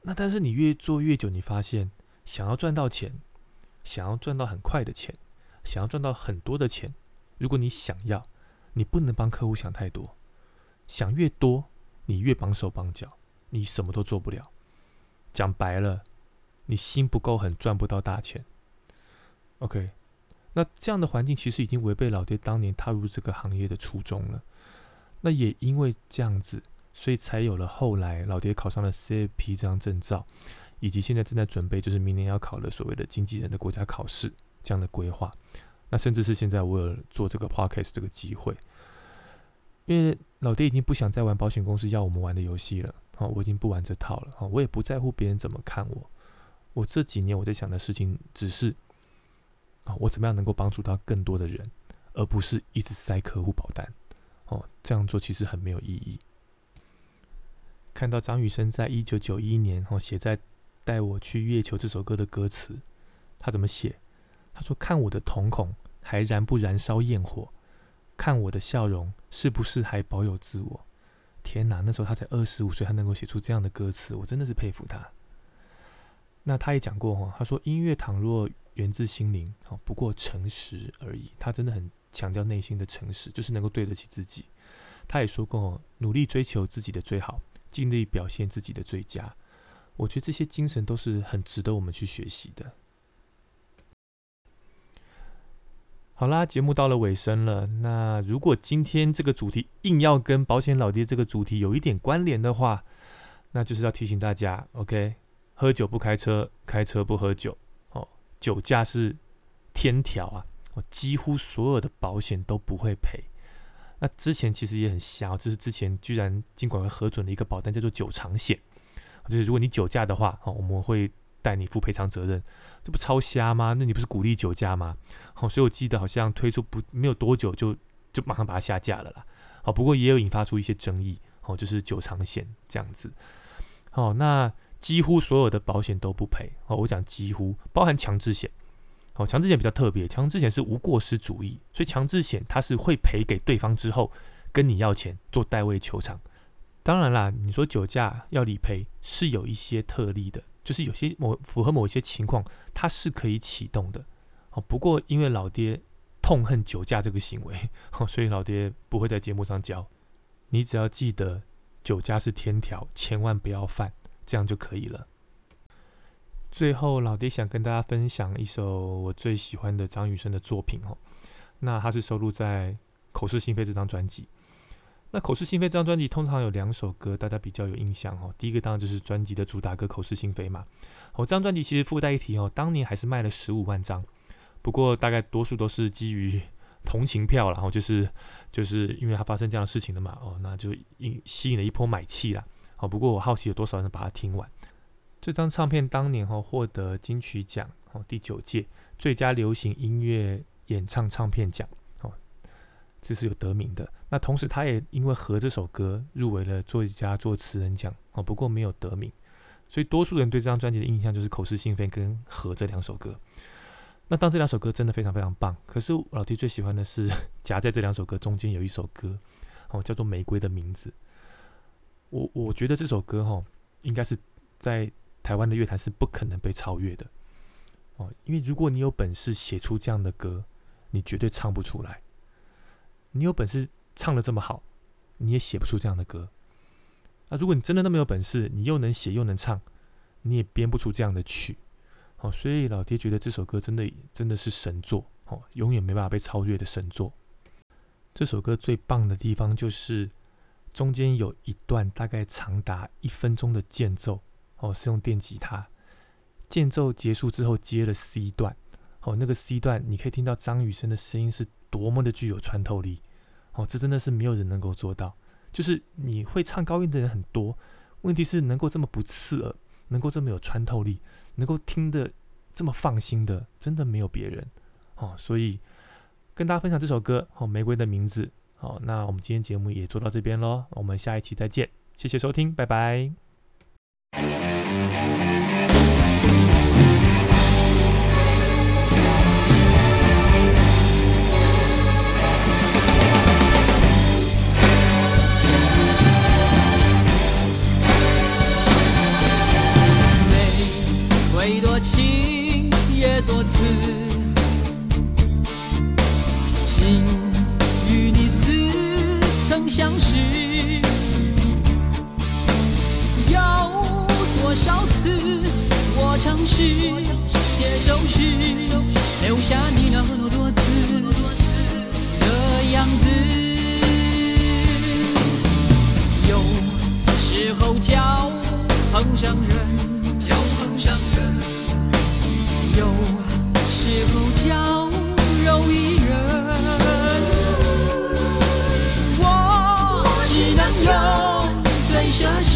Speaker 3: 那但是你越做越久，你发现想要赚到钱，想要赚到很快的钱，想要赚到很多的钱，如果你想要，你不能帮客户想太多。想越多，你越绑手绑脚，你什么都做不了。讲白了，你心不够狠，赚不到大钱。OK，那这样的环境其实已经违背老爹当年踏入这个行业的初衷了。那也因为这样子。所以才有了后来老爹考上了 CFP 这张证照，以及现在正在准备就是明年要考的所谓的经纪人的国家考试这样的规划。那甚至是现在我有做这个 podcast 这个机会，因为老爹已经不想再玩保险公司要我们玩的游戏了。好，我已经不玩这套了。好，我也不在乎别人怎么看我。我这几年我在想的事情只是啊，我怎么样能够帮助到更多的人，而不是一直塞客户保单。哦，这样做其实很没有意义。看到张雨生在一九九一年哦写在带我去月球这首歌的歌词，他怎么写？他说：“看我的瞳孔还燃不燃烧焰火，看我的笑容是不是还保有自我。”天哪，那时候他才二十五岁，他能够写出这样的歌词，我真的是佩服他。那他也讲过哈，他说音乐倘若源自心灵，哦，不过诚实而已。他真的很强调内心的诚实，就是能够对得起自己。他也说过，努力追求自己的最好，尽力表现自己的最佳。我觉得这些精神都是很值得我们去学习的。好啦，节目到了尾声了。那如果今天这个主题硬要跟保险老爹这个主题有一点关联的话，那就是要提醒大家，OK，喝酒不开车，开车不喝酒。哦，酒驾是天条啊，我几乎所有的保险都不会赔。那之前其实也很瞎，就是之前居然尽管会核准了一个保单，叫做酒长险，就是如果你酒驾的话，哦，我们会带你负赔偿责任，这不超瞎吗？那你不是鼓励酒驾吗？好，所以我记得好像推出不没有多久就就马上把它下架了啦。好，不过也有引发出一些争议，哦，就是酒长险这样子。哦，那几乎所有的保险都不赔。哦，我讲几乎包含强制险。哦，强制险比较特别，强制险是无过失主义，所以强制险它是会赔给对方之后跟你要钱做代位求偿。当然啦，你说酒驾要理赔是有一些特例的，就是有些某符合某一些情况，它是可以启动的。哦，不过因为老爹痛恨酒驾这个行为，所以老爹不会在节目上教。你只要记得酒驾是天条，千万不要犯，这样就可以了。最后，老爹想跟大家分享一首我最喜欢的张雨生的作品哦。那它是收录在《口是心非》这张专辑。那《口是心非》这张专辑通常有两首歌，大家比较有印象哦。第一个当然就是专辑的主打歌《口是心非》嘛。哦，这张专辑其实附带一提哦，当年还是卖了十五万张。不过大概多数都是基于同情票，然后就是就是因为它发生这样的事情了嘛。哦，那就引吸引了一波买气啦。哦，不过我好奇有多少人把它听完。这张唱片当年哈获得金曲奖哦第九届最佳流行音乐演唱唱片奖哦，这是有得名的。那同时他也因为和这首歌入围了作家作词人奖哦，不过没有得名。所以多数人对这张专辑的印象就是口是心非跟和这两首歌。那当这两首歌真的非常非常棒，可是老弟最喜欢的是 夹在这两首歌中间有一首歌哦，叫做《玫瑰的名字》。我我觉得这首歌哈应该是在。台湾的乐坛是不可能被超越的哦，因为如果你有本事写出这样的歌，你绝对唱不出来。你有本事唱的这么好，你也写不出这样的歌。那如果你真的那么有本事，你又能写又能唱，你也编不出这样的曲。哦，所以老爹觉得这首歌真的真的是神作哦，永远没办法被超越的神作。这首歌最棒的地方就是中间有一段大概长达一分钟的间奏。哦，是用电吉他间奏结束之后接了 C 段，哦，那个 C 段你可以听到张雨生的声音是多么的具有穿透力，哦，这真的是没有人能够做到。就是你会唱高音的人很多，问题是能够这么不刺耳，能够这么有穿透力，能够听得这么放心的，真的没有别人。哦，所以跟大家分享这首歌，哦，《玫瑰的名字》。好，那我们今天节目也做到这边喽，我们下一期再见，谢谢收听，拜拜。相识，有多少次我尝试写首诗，留下你那么多次的样子，有时候叫碰上人。有时候叫最奢